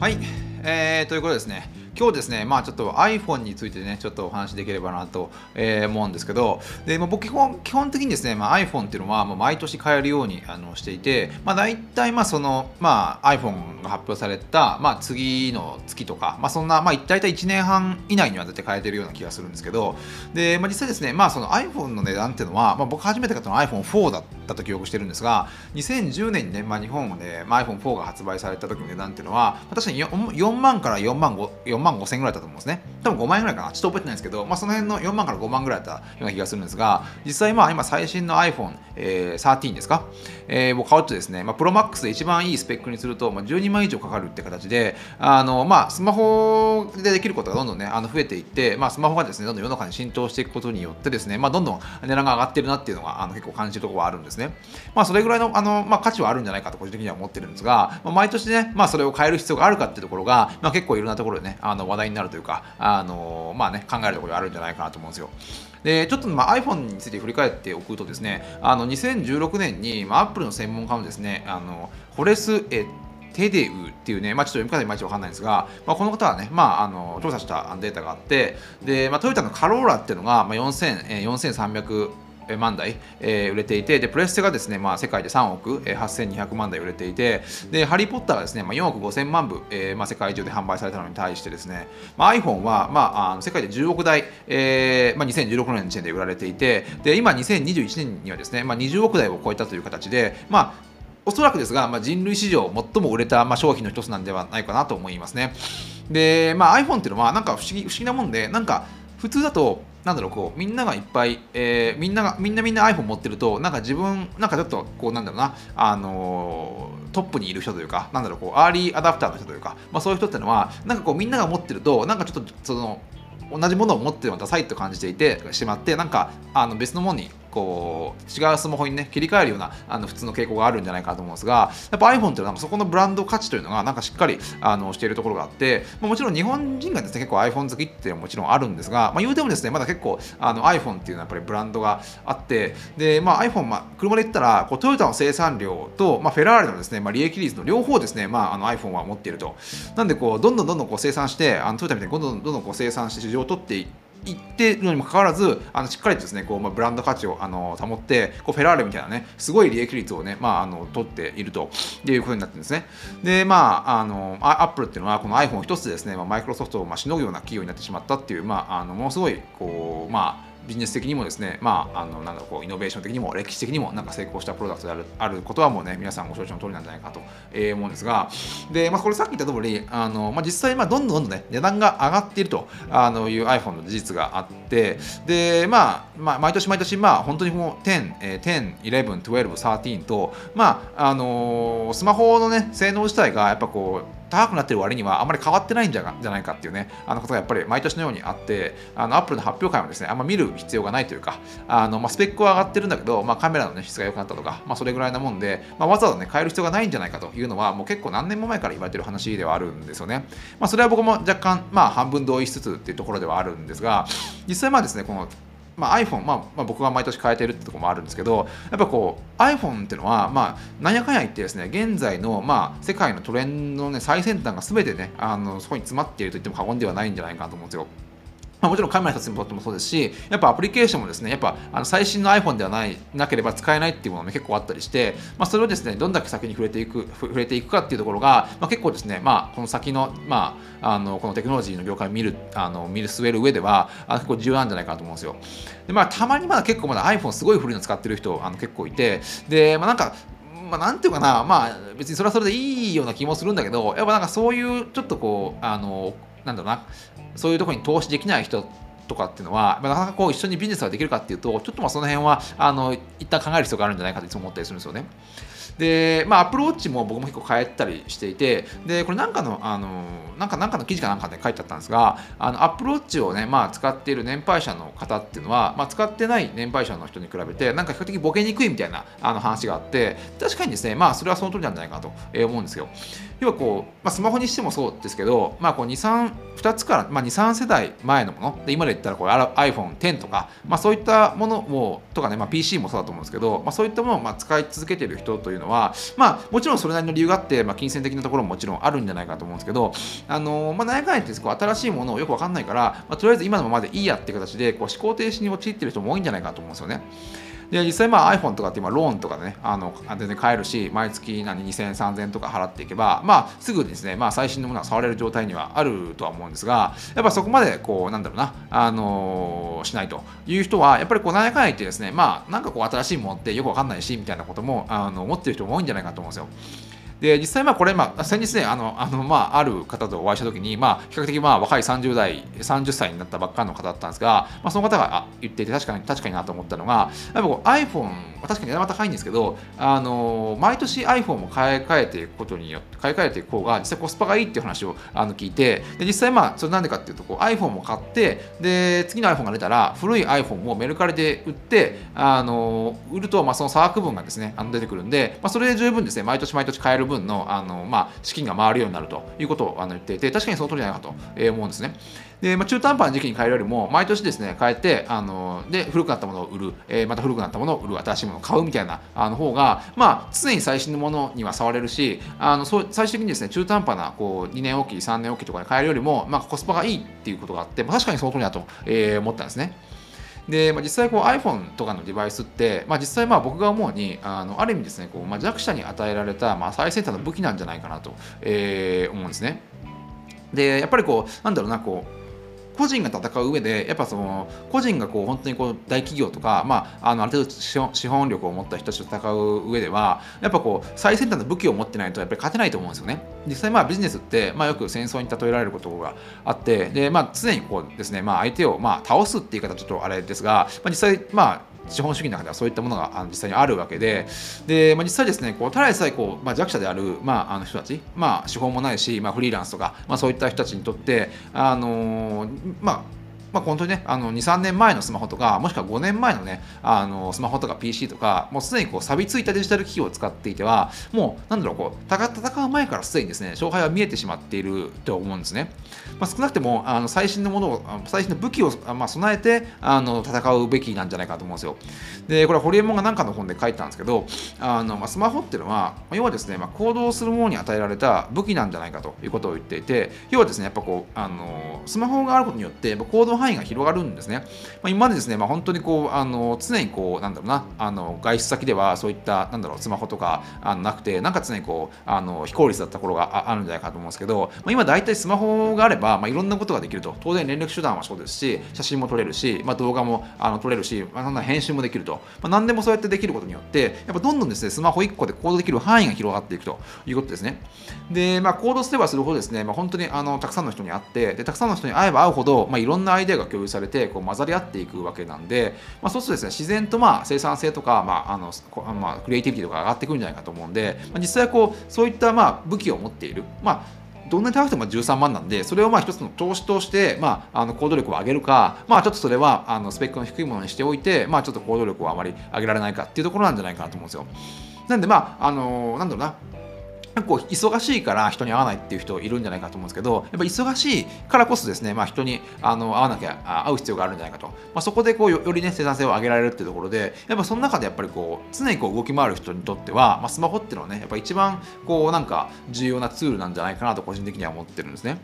はい、えー、ということですね。今日ですね、まあちょっと iPhone についてね、ちょっとお話しできればなと、えー、思うんですけど、でまあ、僕基本、基本的にですね、まあ、iPhone っていうのはもう毎年買えるようにあのしていて、まあ大体まあその、まあ iPhone が発表された、まあ次の月とか、まあそんな、まあ大体1年半以内には絶対買えてるような気がするんですけど、で、まあ実際ですね、まあその iPhone の値段っていうのは、まあ僕初めて買ったのは iPhone4 だったと記憶してるんですが、2010年にね、まあ日本で、まあ、iPhone4 が発売された時の値段っていうのは、確かに 4, 4万から4万 ,5 4万5千ぐらいだったと思うんですね。多分5万円ぐらいかな。ちょっと覚えてないんですけど、まあ、その辺の4万から5万ぐらいだったような気がするんですが、実際まあ今最新の iPhone、えー、ですか、えー、を買うとですね、まあ、プロマックスで一番いいスペックにすると、まあ、12万以上かかるって形で、あのまあ、スマホでできることがどんどんね、あの増えていって、まあ、スマホがですね、どんどん世の中に浸透していくことによってですね、まあ、どんどん値段が上がってるなっていうのがあの結構感じるところはあるんですね。ねまあ、それぐらいのあの、まあ、価値はあるんじゃないかと個人的には思ってるんですが、まあ、毎年ね、まあ、それを変える必要があるかっていうところが、まあ、結構いろんなところでね、あの話題になるというか、あのまあね、考えるところがあるんじゃないかなと思うんですよ。でちょっとまあ iPhone について振り返っておくとですねあの2016年に、まあ、Apple の専門家のですねあのホレス・えテデウっていうね、まあ、ちょっと読み方いまいちわかんないんですが、まあ、この方はね、まあ、あの調査したデータがあって、で、まあ、トヨタのカローラっていうのが、まあ、4000、4300万台、えー、売れていてでプレステがですね、まあ、世界で3億、えー、8200万台売れていてでハリー・ポッターがですね、まあ、4億5000万部、えーまあ、世界中で販売されたのに対してですね、まあ、iPhone は、まあ、あの世界で10億台、えーまあ、2016年の時点で売られていてで今2021年にはですね、まあ、20億台を超えたという形で、まあ、おそらくですが、まあ、人類史上最も売れた、まあ、商品の一つなんではないかなと思いますね。で、まあ、iPhone っていうのはなんか不思議不思議なもんでなんか普通だとなんだろうこうみんながいっぱい、えー、みんながみんなみんな iPhone 持ってるとなんか自分なんかちょっとこうなんだろうなあのー、トップにいる人というかなんだろうこうアーリーアダプターの人というか、まあ、そういう人っていうのはなんかこうみんなが持ってるとなんかちょっとその同じものを持ってるのダサいと感じていてしまってなんかあの別のものにこう違うスマホにね切り替えるようなあの普通の傾向があるんじゃないかと思うんですがやっぱ iPhone っていうのはそこのブランド価値というのがなんかしっかりあのしているところがあって、もちろん日本人がですね結構 iPhone 好きっていうのはもちろんあるんですが、まあ、言うてもですねまだ結構あの iPhone っていうのはやっぱりブランドがあってで、まあ、iPhone、まあ、車で言ったらこうトヨタの生産量と、まあ、フェラーリのですね、まあ、利益率の両方ですね、まあ、あの iPhone は持っていると。なんでこうどんどんどんどんこう生産してあのトヨタみたいにどんどんどんどんこう生産して市場を取っていって言ってるのにもかかわらずあのしっかりとですねこう、まあ、ブランド価値をあの保ってこうフェラーレみたいなねすごい利益率をね、まあ、あの取っているということになってるんですね。でまああのアップルっていうのはこの iPhone 一つですね、まあ、マイクロソフトをまあしのぐような企業になってしまったっていう、まあ、あのものすごいこうまあビジネス的にもですね、まあ、あのなんだこうイノベーション的にも歴史的にもなんか成功したプロダクトであるあることはもうね皆さんご承知の通りなんじゃないかと、えー、思うんですがで、まあ、これさっき言った通りあの、まあ、実際まあどんどんどんどんね値段が上がっているとあのいう iPhone の事実があってで、まあ、まあ毎年毎年まあ本当にもう10、えー、10、11、12、13とまああの、スマホのね性能自体がやっぱこう高くなってる割にはあまり変わってないんじゃないかっていうね。あのことがやっぱり毎年のようにあってあのアップルの発表会もですねあんま見る必要がないというかあの、まあ、スペックは上がってるんだけど、まあ、カメラの、ね、質が良くなったとか、まあ、それぐらいなもんで、まあ、わざわざね変える必要がないんじゃないかというのはもう結構何年も前から言われてる話ではあるんですよね、まあ、それは僕も若干、まあ、半分同意しつつっていうところではあるんですが実際まあですねこのまあ、iPhone、まあ、まあ、僕が毎年変えてるってところもあるんですけど、やっぱこう iPhone っていうのは、まあ、なんやかんや言ってですね、現在の、まあ、世界のトレンドの、ね、最先端が全てね、あのそこに詰まっていると言っても過言ではないんじゃないかなと思うんですよ。ま、もちろんカメラ一つにとってもそうですし、やっぱアプリケーションもですね、やっぱあの最新の iPhone ではないなければ使えないっていうものも結構あったりして、まあ、それをですね、どんだけ先に触れていく触れていくかっていうところが、まあ、結構ですね、まあ、この先の,、まあ、あのこのテクノロジーの業界を見るあの見る据える上ではあ結構重要なんじゃないかなと思うんですよ。でまあ、たまにまだ結構まだ iPhone すごい古いの使ってる人あの結構いて、で、まあ、なんかまあ、なんていうかな、まあ、別にそれはそれでいいような気もするんだけど、やっぱなんかそういうちょっとこう、あの、なんだろうな、そういうところに投資できない人とかっていうのは、まあ、なかなかこう一緒にビジネスができるかっていうと、ちょっとまあその辺はあの一旦考える必要があるんじゃないかといつも思ったりするんですよね。で、まあ、アプローチも僕も結構変えたりしていて、で、これなんかの、あの、なんか、なんかの記事かなんかで書いてあったんですが、あの、アプローチをね、まあ、使っている年配者の方っていうのは、まあ、使ってない年配者の人に比べて、なんか比較的ボケにくいみたいなあの話があって、確かにですね、まあ、それはその通りなんじゃないかなと思うんですよ。要はこう、まあ、スマホにしてもそうですけど、まあ、こう2、2つから、まあ、2、3世代前のもの、で今で言ったらこれ iPhone10 とか、まあ、そういったものをとかね、まあ、PC もそうだと思うんですけど、まあ、そういったものをまあ使い続けている人というのは、まあ、もちろんそれなりの理由があって、まあ、金銭的なところももちろんあるんじゃないかと思うんですけど、あのまあ、何回って新しいものをよく分かんないから、まあ、とりあえず今のままでいいやって形でこう思考停止に陥っている人も多いんじゃないかと思うんですよね。で実際まあ iPhone とかって今ローンとかでねあの全然買えるし毎月何20003000とか払っていけばまあすぐですねまあ最新のものは触れる状態にはあるとは思うんですがやっぱそこまでこうなんだろうなあのー、しないという人はやっぱりこう何やかんや言ってですねまあなんかこう新しいものってよくわかんないしみたいなこともあの思ってる人も多いんじゃないかと思うんですよ。で実際まあこれ、まあ、先日ねあのあの、まあ、ある方とお会いした時に、まあ、比較的まあ若い30代30歳になったばっかの方だったんですが、まあ、その方が言っていて確かに確かになと思ったのがやっぱ iPhone 確かに値段は高いんですけどあの毎年 iPhone も買い替えていくことによって買い替えていく方が実際コスパがいいっていう話をあの聞いてで実際まあそれなんでかっていうとこう iPhone も買ってで次の iPhone が出たら古い iPhone もメルカリで売ってあの売るとまあその差額分がですねあの出てくるんで、まあ、それで十分ですね毎年毎年買える分のあのまあ、資金が回るようになるということをあの言っていて確かにその通りじゃないかと思うんですね。で、まあ、中途半端な時期に買えるよりも毎年ですね変えてあので古くなったものを売る、えー、また古くなったものを売る新しいものを買うみたいなあの方が、まあ、常に最新のものには触れるしあのそう最終的にですね中途半端なこう2年おき3年おきとかで買えるよりも、まあ、コスパがいいっていうことがあって、まあ、確かにその通りだと、えー、思ったんですね。で、まあ、実際こう iPhone とかのデバイスって、まあ、実際まあ僕が思うにあのある意味ですねこう、まあ、弱者に与えられた、まあ、最先端の武器なんじゃないかなと、えー、思うんですね。でやっぱりこうなんだろうなこう個人が戦う上でやっぱその個人がこう本当にこう大企業とか、まあ、あのある程度資本力を持った人たちと戦う上ではやっぱこう最先端の武器を持ってないとやっぱり勝てないと思うんですよね。実際まあビジネスって、まあ、よく戦争に例えられることがあってで、まあ、常にこうですね、まあ、相手をまあ倒すっていう言い方ちょっとあれですが、まあ、実際まあ資本主義の中ではそういったものが実際にあるわけで、でまあ、実際ですね、こうただでさえこう、まあ、弱者である、まあ、あの人たち、まあ、資本もないし、まあ、フリーランスとか、まあ、そういった人たちにとって、あのー、まあ、まあ、本当にね、あの2、3年前のスマホとか、もしくは5年前のね、あのスマホとか PC とか、もうすでにこう錆びついたデジタル機器を使っていては、もう、なんだろう、こう、戦う前からすでにですね、勝敗は見えてしまっていると思うんですね。まあ、少なくても、あの最新のものを、最新の武器を、まあ、備えてあの戦うべきなんじゃないかと思うんですよ。で、これホリエモンが何かの本で書いたんですけど、あのまあ、スマホっていうのは、要はですね、まあ、行動するものに与えられた武器なんじゃないかということを言っていて、要はですね、やっぱこう、あのスマホがあることによって、行動範囲が広がるんですね。まあ、今までですね、まあ、本当にこうあの常にこうなんだろうなあの外出先ではそういったなんだろうスマホとかあのなくてなんか常にこうあの非効率だった頃があるんじゃないかと思うんですけど、まあ、今大体スマホがあれば、まあ、いろんなことができると。当然連絡手段はそうですし写真も撮れるし、まあ、動画もあの撮れるし、まあ、な編集もできると、まあ、何でもそうやってできることによってやっぱどんどんですねスマホ1個で行動できる範囲が広がっていくということですね。で、まあ、行動すればするほどですね、まあ、本当にあのたくさんの人に会ってでたくさんの人に会えば会うほど、まあ、いろんなアイデアが共有されてこう混ざり合っていくわけなんで、まあ、そうするとですね自然とまあ生産性とか、まああのまあ、クリエイティビティとか上がってくるんじゃないかと思うんで、まあ、実際こうそういったまあ武器を持っている、まあどんなに高くても13万なんで、それをまあ一つの投資として、まあ、あの行動力を上げるか、まあ、ちょっとそれはあのスペックの低いものにしておいて、まあ、ちょっと行動力をあまり上げられないかっていうところなんじゃないかなと思うんですよ。なんで、まあ、あのなんだろうな、結構忙しいから人に会わないっていう人いるんじゃないかと思うんですけどやっぱ忙しいからこそですね、まあ、人にあの会わなきゃ会う必要があるんじゃないかと、まあ、そこでこうよりね生産性を上げられるっていうところでやっぱその中でやっぱりこう常にこう動き回る人にとっては、まあ、スマホっていうのはねやっぱ一番こうなんか重要なツールなんじゃないかなと個人的には思ってるんですね。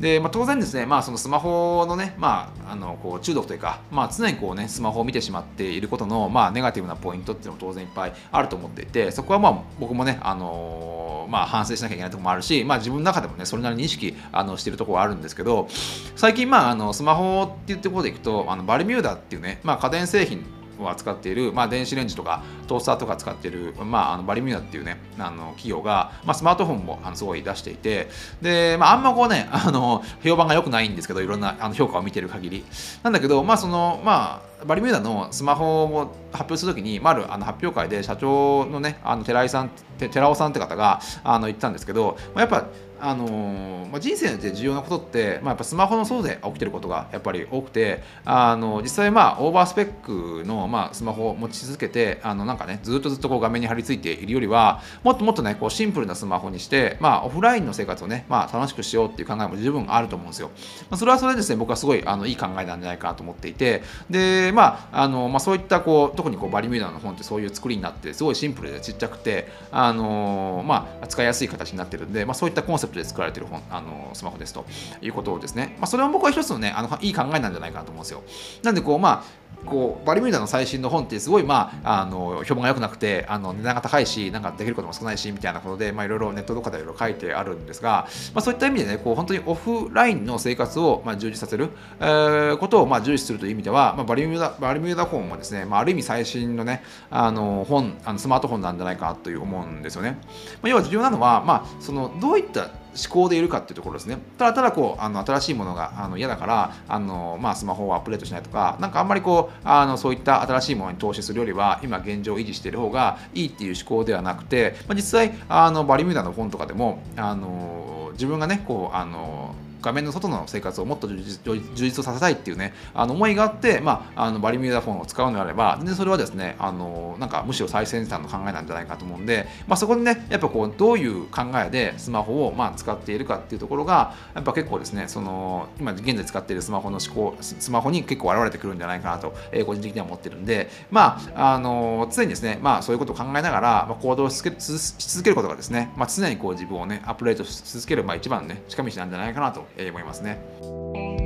で、まあ、当然ですね、まあ、そのスマホのね、まあ、あのこう中毒というか、まあ、常にこうね、スマホを見てしまっていることの、まあ、ネガティブなポイントっていうのも当然いっぱいあると思っていて、そこはまあ僕もね、あのまあ、反省しなきゃいけないところもあるし、まあ、自分の中でもね、それなりに意識あのしているところはあるんですけど、最近、まあ、あのスマホっていうところでいくと、あのバルミューダっていうね、まあ、家電製品を扱っている、まあ、電子レンジとかトースターとか使っている、まあ、あのバリミューダっていうねあの企業が、まあ、スマートフォンもあのすごい出していてで、まあ、あんまこうね あの評判が良くないんですけどいろんなあの評価を見てる限り。なんだけどまあそのまあバリミューダのスマホを発表するときに、まあ、あるあの発表会で社長のね、あの寺井さん、寺尾さんって方があの言ったんですけど、まあやっぱあの、まあ、人生において重要なことって、まあ、やっぱスマホの外で起きてることがやっぱり多くてあの実際まあオーバースペックのまあスマホを持ち続けてあのなんかねずっとずっとこう画面に貼り付いているよりはもっともっとねこうシンプルなスマホにして、まあ、オフラインの生活をね、まあ、楽しくしようっていう考えも十分あると思うんですよ。まあ、それはそれですね僕はすごいあのいい考えなんじゃないかなと思っていてでまああの、まあ、そういったこう特にこうバリミューダーの本ってそういう作りになってすごいシンプルでちっちゃくてあの、まあ、使いやすい形になってるんで、まあ、そういったコンセプトで作られてる本あのスマホですということですね、まあ、それも僕は一つのねあのいい考えなんじゃないかなと思うんですよなんでこうまあこうバリミューダの最新の本ってすごい、まあ、あの評判が良くなくてあの値段が高いしなんかできることも少ないしみたいなことで、まあ、いろいろネットとかでいろいろ書いてあるんですが、まあ、そういった意味でねこう本当にオフラインの生活を、まあ、充実させる、えー、ことを、まあ、重視するという意味では、まあ、バリミューダバリミューダ本もですね、まあ、ある意味最新のねあの本あのスマートフォンなんじゃないかという思うんですよね。まあ、要は重要なのは、まあ、そのどういった思考でいるかっていうところですね。ただただこうあの新しいものがあの嫌だからあの、まあ、スマホをアップデートしないとか、なんかあんまりこうあのそういった新しいものに投資するよりは、今現状維持している方がいいっていう思考ではなくて、まあ、実際あのバリミューダの本とかでもあの自分がねこうあの画面の外の生活をもっと充実させたいっていうねあの思いがあって、まあ、あのバリミューダフォンを使うのであれば全然それはですねあのなんかむしろ最先端の考えなんじゃないかと思うんで、まあ、そこにねやっぱこうどういう考えでスマホをまあ使っているかっていうところがやっぱ結構ですねその今現在使っているスマホの思考スマホに結構現れてくるんじゃないかなと、えー、個人的には思ってるんでまああの常にですねまあそういうことを考えながら、まあ、行動し続けることがですね、まあ、常にこう自分をねアップデートし続ける、まあ、一番のね近道なんじゃないかなと思いますね。